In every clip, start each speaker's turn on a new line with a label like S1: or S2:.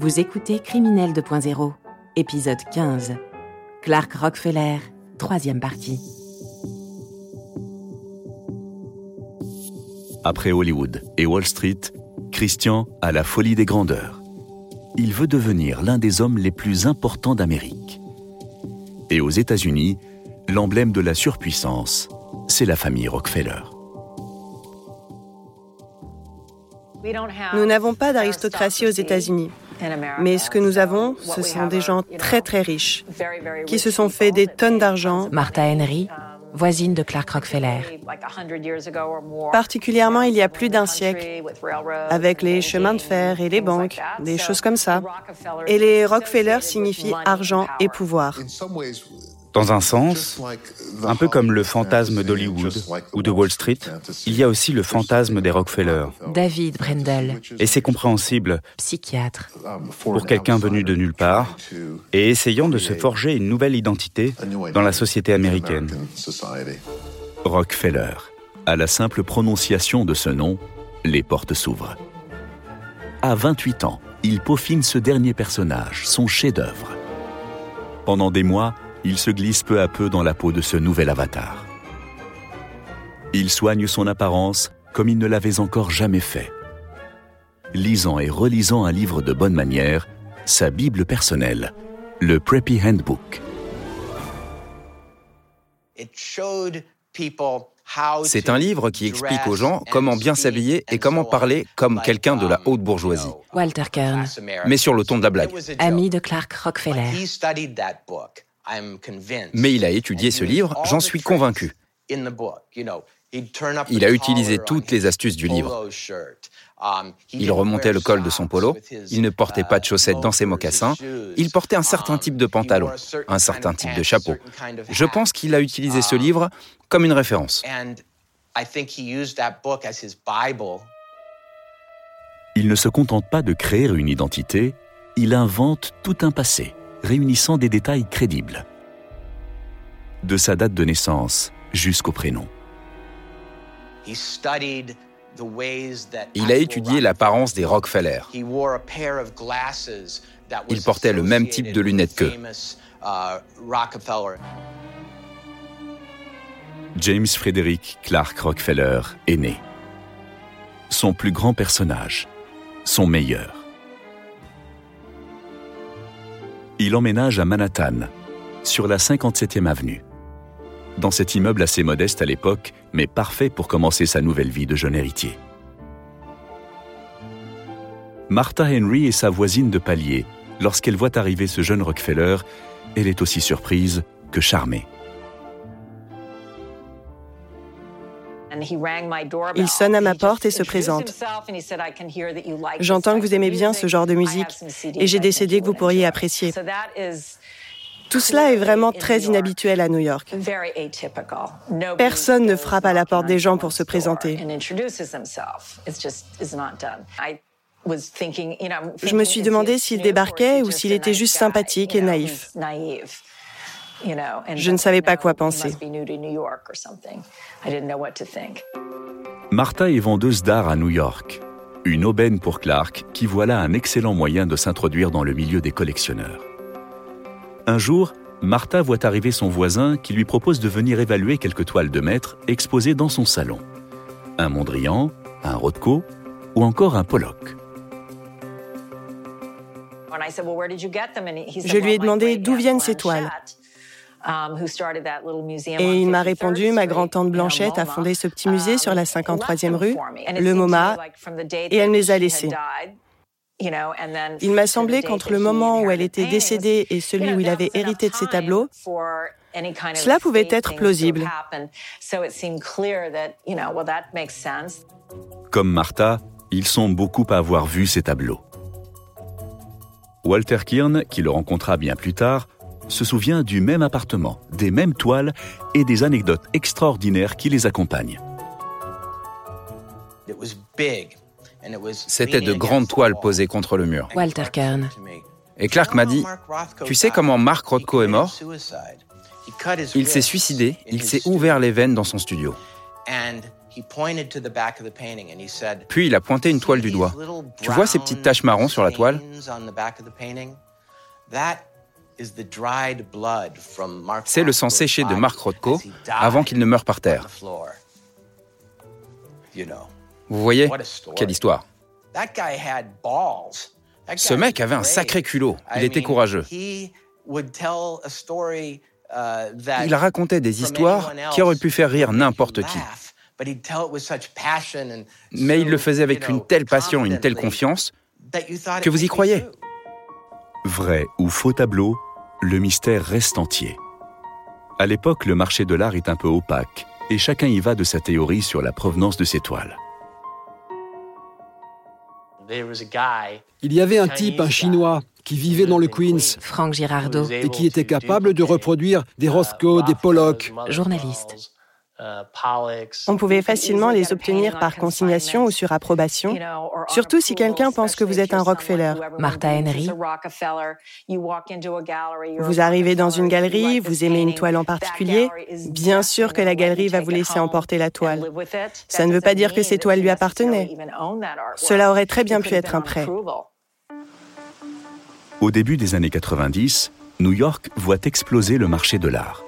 S1: Vous écoutez Criminel 2.0, épisode 15. Clark Rockefeller, troisième partie.
S2: Après Hollywood et Wall Street, Christian a la folie des grandeurs. Il veut devenir l'un des hommes les plus importants d'Amérique. Et aux États-Unis, l'emblème de la surpuissance, c'est la famille Rockefeller.
S3: Nous n'avons pas d'aristocratie aux États-Unis. Mais ce que nous avons, ce sont des gens très très riches, qui se sont fait des tonnes d'argent.
S1: Martha Henry, voisine de Clark Rockefeller.
S3: Particulièrement il y a plus d'un siècle, avec les chemins de fer et les banques, des choses comme ça. Et les Rockefeller signifient argent et pouvoir.
S4: Dans un sens, un peu comme le fantasme d'Hollywood ou de Wall Street, il y a aussi le fantasme des Rockefeller.
S1: David Brendel,
S4: Et c'est compréhensible
S1: psychiatre.
S4: pour quelqu'un venu de nulle part et essayant de se forger une nouvelle identité dans la société américaine.
S2: Rockefeller. À la simple prononciation de ce nom, les portes s'ouvrent. À 28 ans, il peaufine ce dernier personnage, son chef-d'œuvre. Pendant des mois, il se glisse peu à peu dans la peau de ce nouvel avatar. Il soigne son apparence comme il ne l'avait encore jamais fait. Lisant et relisant un livre de bonne manière, sa Bible personnelle, le Preppy Handbook.
S5: C'est un livre qui explique aux gens comment bien s'habiller et comment parler comme quelqu'un de la haute bourgeoisie,
S1: Walter Kern,
S5: mais sur le ton de la blague.
S1: ami de Clark Rockefeller.
S5: Mais il a étudié ce livre, j'en suis convaincu. Il a utilisé toutes les astuces du livre. Il remontait le col de son polo, il ne portait pas de chaussettes dans ses mocassins, il portait un certain type de pantalon, un certain type de chapeau. Je pense qu'il a utilisé ce livre comme une référence.
S2: Il ne se contente pas de créer une identité, il invente tout un passé, réunissant des détails crédibles. De sa date de naissance jusqu'au prénom.
S5: Il a étudié l'apparence des Rockefeller. Il portait le même type de lunettes qu'eux.
S2: James Frederick Clark Rockefeller est né. Son plus grand personnage, son meilleur. Il emménage à Manhattan, sur la 57e avenue. Dans cet immeuble assez modeste à l'époque, mais parfait pour commencer sa nouvelle vie de jeune héritier. Martha Henry est sa voisine de palier. Lorsqu'elle voit arriver ce jeune Rockefeller, elle est aussi surprise que charmée.
S3: Il sonne à ma porte et se présente. J'entends que vous aimez bien ce genre de musique et j'ai décidé que vous pourriez apprécier. Tout cela est vraiment très inhabituel à New York. Personne ne frappe à la porte des gens pour se présenter. Je me suis demandé s'il débarquait ou s'il était juste sympathique et naïf. Je ne savais pas quoi penser.
S2: Martha est vendeuse d'art à New York. Une aubaine pour Clark qui voit là un excellent moyen de s'introduire dans le milieu des collectionneurs. Un jour, Martha voit arriver son voisin qui lui propose de venir évaluer quelques toiles de maître exposées dans son salon. Un Mondrian, un Rothko ou encore un Pollock.
S3: Je lui ai demandé d'où viennent ces toiles. Et il m'a répondu, ma grand-tante Blanchette a fondé ce petit musée sur la 53e rue, le MoMA, et elle me les a laissés. Il m'a semblé qu'entre le moment où elle était décédée et celui où il avait hérité de ses tableaux, cela pouvait être plausible.
S2: Comme Martha, ils sont beaucoup à avoir vu ces tableaux. Walter Kirn, qui le rencontra bien plus tard, se souvient du même appartement, des mêmes toiles et des anecdotes extraordinaires qui les accompagnent.
S5: C'était de grandes toiles posées contre le mur.
S1: Walter Kern,
S5: Et Clark m'a dit, tu sais comment Mark Rothko est mort Il s'est suicidé, il s'est ouvert les veines dans son studio. Puis il a pointé une toile du doigt. Tu vois ces petites taches marron sur la toile C'est le sang séché de Mark Rothko avant qu'il ne meure par terre. Vous voyez Quelle histoire. Ce mec avait un sacré culot. Il était courageux. Uh, il racontait des histoires qui auraient pu faire rire n'importe qui. Mais il le faisait avec une telle passion, une telle confiance, que vous y croyez.
S2: Vrai ou faux tableau, le mystère reste entier. À l'époque, le marché de l'art est un peu opaque, et chacun y va de sa théorie sur la provenance de ses toiles.
S6: Il y avait un type, un Chinois, qui vivait dans le Queens.
S1: Franck Girardot.
S6: Et qui était capable de reproduire des Roscoe, des Pollock.
S1: Journaliste.
S3: On pouvait facilement les obtenir par consignation ou sur approbation, surtout si quelqu'un pense que vous êtes un Rockefeller.
S1: Martha Henry.
S3: Vous arrivez dans une galerie, vous aimez une toile en particulier, bien sûr que la galerie va vous laisser emporter la toile. Ça ne veut pas dire que ces toiles lui appartenaient. Cela aurait très bien pu être un prêt.
S2: Au début des années 90, New York voit exploser le marché de l'art.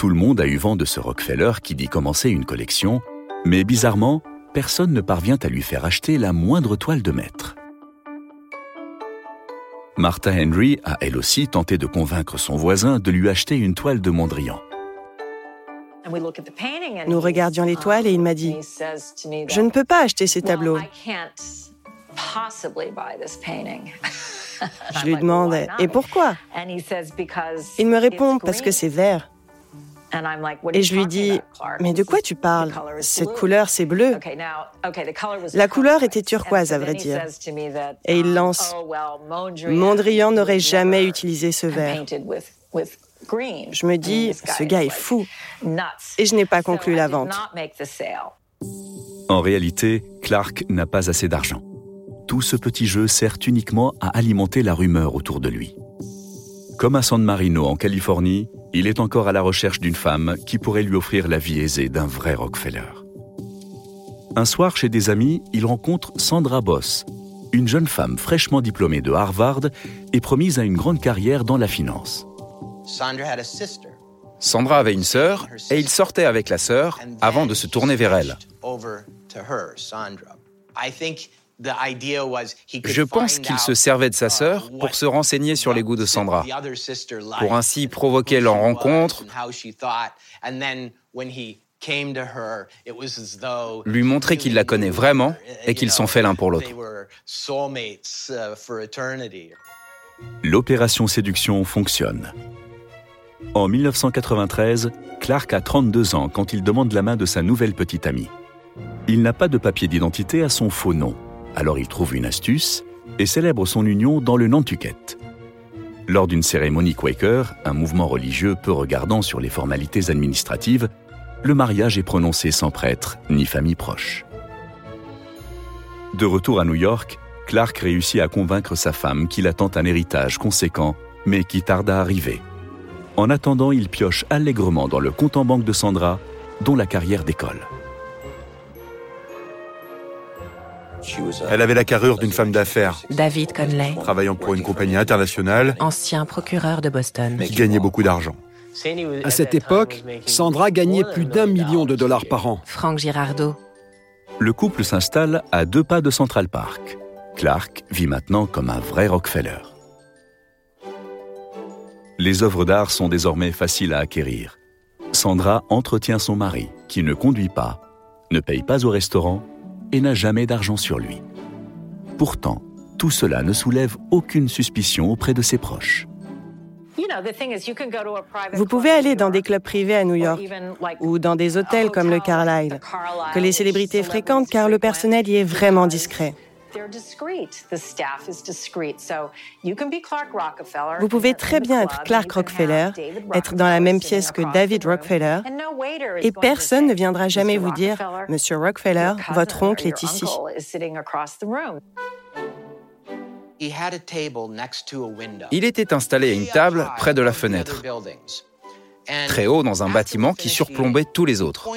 S2: Tout le monde a eu vent de ce Rockefeller qui dit commencer une collection, mais bizarrement, personne ne parvient à lui faire acheter la moindre toile de maître. Martha Henry a elle aussi tenté de convaincre son voisin de lui acheter une toile de Mondrian.
S3: Nous regardions les toiles et il m'a dit Je ne peux pas acheter ces tableaux. Je lui demande Et pourquoi? Il me répond Parce que c'est vert. Et je lui dis, mais de quoi tu parles? Cette couleur, c'est bleu. La couleur était turquoise, à vrai dire. Et il lance, Mondrian n'aurait jamais utilisé ce vert. Je me dis, ce gars est fou. Et je n'ai pas conclu la vente.
S2: En réalité, Clark n'a pas assez d'argent. Tout ce petit jeu sert uniquement à alimenter la rumeur autour de lui. Comme à San Marino en Californie, il est encore à la recherche d'une femme qui pourrait lui offrir la vie aisée d'un vrai Rockefeller. Un soir, chez des amis, il rencontre Sandra Boss, une jeune femme fraîchement diplômée de Harvard et promise à une grande carrière dans la finance.
S5: Sandra avait une sœur et il sortait avec la sœur avant de se tourner vers elle. Je pense qu'il se servait de sa sœur pour se renseigner sur les goûts de Sandra, pour ainsi provoquer leur rencontre, lui montrer qu'il la connaît vraiment et qu'ils sont faits l'un pour l'autre.
S2: L'opération séduction fonctionne. En 1993, Clark a 32 ans quand il demande la main de sa nouvelle petite amie. Il n'a pas de papier d'identité à son faux nom. Alors il trouve une astuce et célèbre son union dans le Nantucket. Lors d'une cérémonie Quaker, un mouvement religieux peu regardant sur les formalités administratives, le mariage est prononcé sans prêtre ni famille proche. De retour à New York, Clark réussit à convaincre sa femme qu'il attend un héritage conséquent, mais qui tarde à arriver. En attendant, il pioche allègrement dans le compte en banque de Sandra, dont la carrière décolle.
S7: Elle avait la carrure d'une femme d'affaires.
S1: David Conley.
S7: Travaillant pour une compagnie internationale.
S1: Ancien procureur de Boston.
S7: Qui gagnait beaucoup d'argent.
S6: À cette époque, Sandra gagnait plus d'un million de dollars par an.
S1: Franck Girardot.
S2: Le couple s'installe à deux pas de Central Park. Clark vit maintenant comme un vrai Rockefeller. Les œuvres d'art sont désormais faciles à acquérir. Sandra entretient son mari, qui ne conduit pas, ne paye pas au restaurant et n'a jamais d'argent sur lui. Pourtant, tout cela ne soulève aucune suspicion auprès de ses proches.
S3: Vous pouvez aller dans des clubs privés à New York ou dans des hôtels comme le Carlyle, que les célébrités fréquentent car le personnel y est vraiment discret. Vous pouvez très bien être Clark Rockefeller, être dans la même pièce que David Rockefeller, et personne ne viendra jamais vous dire, Monsieur Rockefeller, votre oncle est ici.
S5: Il était installé à une table près de la fenêtre. très haut dans un bâtiment qui surplombait tous les autres.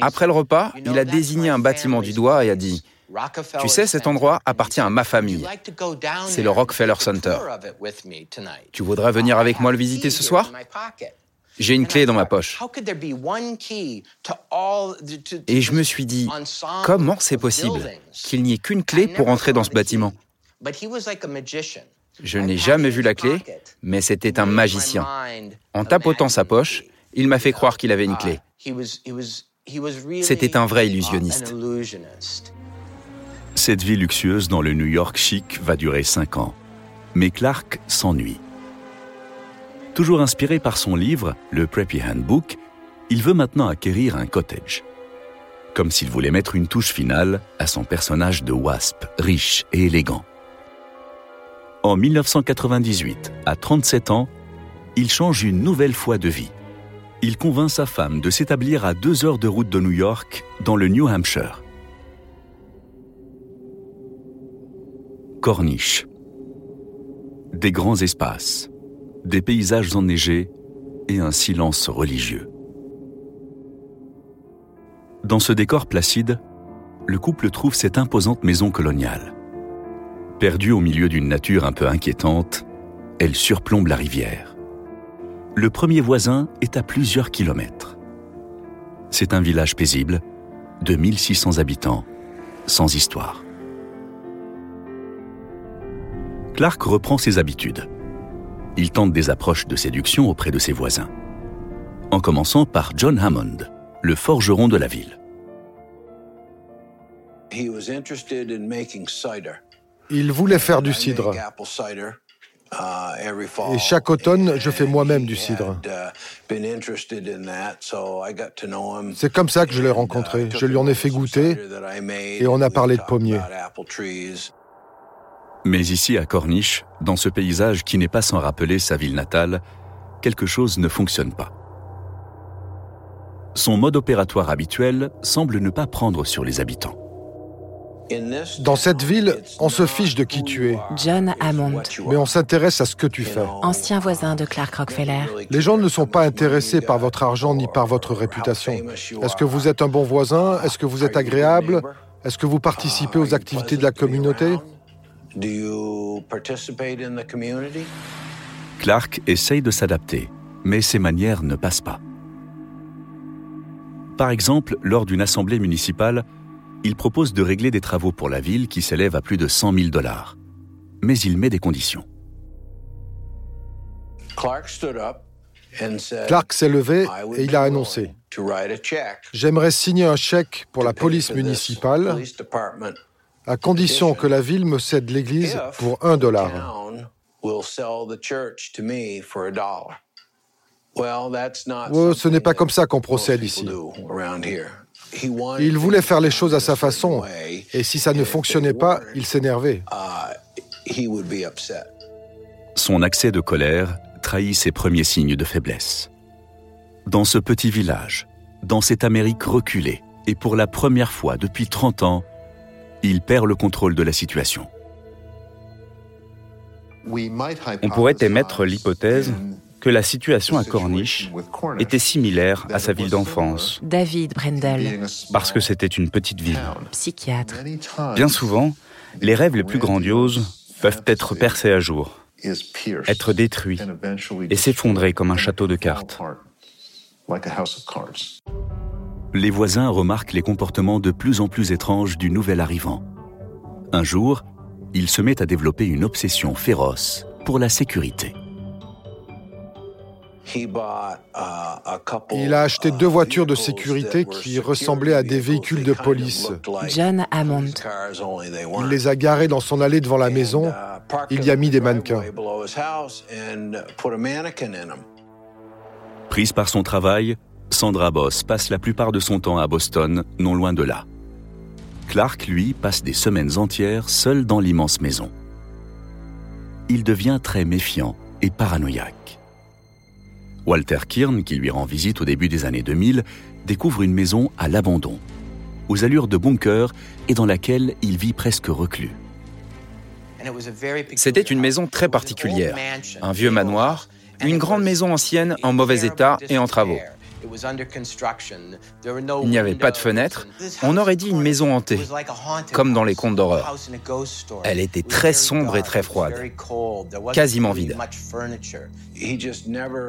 S5: Après le repas, il a désigné un bâtiment du doigt et a dit Tu sais, cet endroit appartient à ma famille. C'est le Rockefeller Center. Tu voudrais venir avec moi le visiter ce soir? J'ai une clé dans ma poche. Et je me suis dit, comment c'est possible qu'il n'y ait qu'une clé pour entrer dans ce bâtiment? Je n'ai jamais vu la clé, mais c'était un magicien. En tapotant sa poche, il m'a fait croire qu'il avait une clé. C'était un vrai illusionniste.
S2: Cette vie luxueuse dans le New York chic va durer cinq ans. Mais Clark s'ennuie. Toujours inspiré par son livre, le Preppy Handbook, il veut maintenant acquérir un cottage. Comme s'il voulait mettre une touche finale à son personnage de wasp, riche et élégant. En 1998, à 37 ans, il change une nouvelle fois de vie. Il convainc sa femme de s'établir à deux heures de route de New York, dans le New Hampshire. Corniche. Des grands espaces, des paysages enneigés et un silence religieux. Dans ce décor placide, le couple trouve cette imposante maison coloniale. Perdue au milieu d'une nature un peu inquiétante, elle surplombe la rivière. Le premier voisin est à plusieurs kilomètres. C'est un village paisible, de 1600 habitants, sans histoire. Clark reprend ses habitudes il tente des approches de séduction auprès de ses voisins. En commençant par John Hammond, le forgeron de la ville.
S8: Il voulait faire du cidre. Et chaque automne, je fais moi-même du cidre. C'est comme ça que je l'ai rencontré. Je lui en ai fait goûter et on a parlé de pommiers.
S2: Mais ici, à Corniche, dans ce paysage qui n'est pas sans rappeler sa ville natale, quelque chose ne fonctionne pas. Son mode opératoire habituel semble ne pas prendre sur les habitants.
S8: Dans cette ville, on se fiche de qui tu es.
S1: John Hammond.
S8: Mais on s'intéresse à ce que tu fais.
S1: Ancien voisin de Clark Rockefeller.
S8: Les gens ne sont pas intéressés par votre argent ni par votre réputation. Est-ce que vous êtes un bon voisin? Est-ce que vous êtes agréable? Est-ce que vous participez aux activités de la communauté?
S2: Clark essaye de s'adapter, mais ses manières ne passent pas. Par exemple, lors d'une assemblée municipale, il propose de régler des travaux pour la ville qui s'élèvent à plus de 100 000 dollars. Mais il met des conditions.
S8: Clark s'est levé et il a annoncé J'aimerais signer un chèque pour la police municipale à condition que la ville me cède l'église pour un dollar. ce n'est pas comme ça qu'on procède ici. Il voulait faire les choses à sa façon, et si ça ne fonctionnait pas, il s'énervait.
S2: Son accès de colère trahit ses premiers signes de faiblesse. Dans ce petit village, dans cette Amérique reculée, et pour la première fois depuis 30 ans, il perd le contrôle de la situation.
S4: On pourrait émettre l'hypothèse que la situation à Corniche était similaire à sa ville d'enfance.
S1: David Brendel.
S4: Parce que c'était une petite ville.
S1: Psychiatre.
S4: Bien souvent, les rêves les plus grandioses peuvent être percés à jour, être détruits et s'effondrer comme un château de cartes
S2: les voisins remarquent les comportements de plus en plus étranges du nouvel arrivant. Un jour, il se met à développer une obsession féroce pour la sécurité.
S8: Il a acheté deux voitures de sécurité qui ressemblaient à des véhicules de police.
S1: John Hammond.
S8: Il les a garés dans son allée devant la maison. Il y a mis des mannequins.
S2: Prise par son travail, Sandra Boss passe la plupart de son temps à Boston, non loin de là. Clark, lui, passe des semaines entières seul dans l'immense maison. Il devient très méfiant et paranoïaque. Walter Kirn, qui lui rend visite au début des années 2000, découvre une maison à l'abandon, aux allures de bunker et dans laquelle il vit presque reclus.
S5: C'était une maison très particulière, un vieux manoir Une grande maison ancienne en mauvais état et en travaux. Il n'y avait pas de fenêtres. On aurait dit une maison hantée, comme dans les contes d'horreur. Elle était très sombre et très froide, quasiment vide.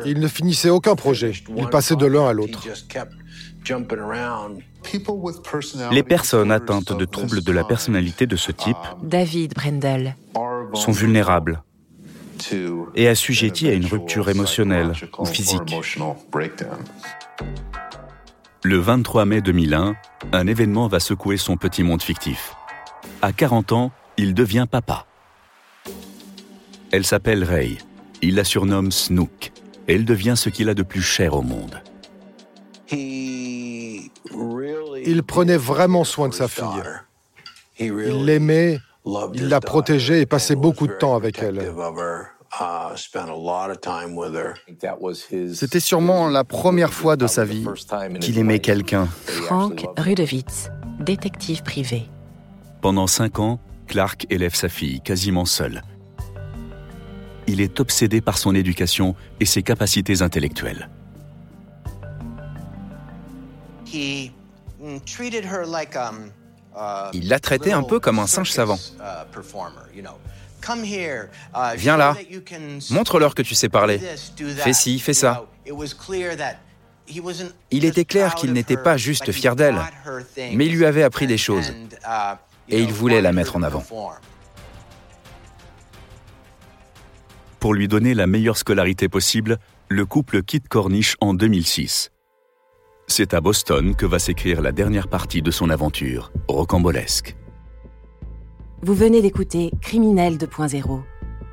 S8: Il ne finissait aucun projet. Il passait de l'un à l'autre.
S2: Les personnes atteintes de troubles de la personnalité de ce type,
S1: David Brendel,
S2: sont vulnérables et assujettis à une rupture émotionnelle ou physique. Le 23 mai 2001, un événement va secouer son petit monde fictif. À 40 ans, il devient papa. Elle s'appelle Ray. Il la surnomme Snook. Elle devient ce qu'il a de plus cher au monde.
S8: Il prenait vraiment soin de sa fille. Il l'aimait, il la protégeait et passait beaucoup de temps avec elle. Uh,
S5: C'était sûrement la première fois de sa vie qu'il aimait quelqu'un.
S1: Frank Rudewitz, détective privé.
S2: Pendant cinq ans, Clark élève sa fille quasiment seule. Il est obsédé par son éducation et ses capacités intellectuelles.
S5: Mm, um, Il la traitait un peu comme un singe savant. Viens là, montre-leur que tu sais parler. Fais ci, fais ça. Il était clair qu'il n'était pas juste fier d'elle, mais il lui avait appris des choses, et il voulait la mettre en avant.
S2: Pour lui donner la meilleure scolarité possible, le couple quitte Corniche en 2006. C'est à Boston que va s'écrire la dernière partie de son aventure, rocambolesque.
S1: Vous venez d'écouter Criminel 2.0.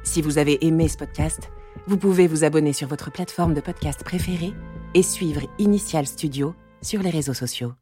S1: Si vous avez aimé ce podcast, vous pouvez vous abonner sur votre plateforme de podcast préférée et suivre Initial Studio sur les réseaux sociaux.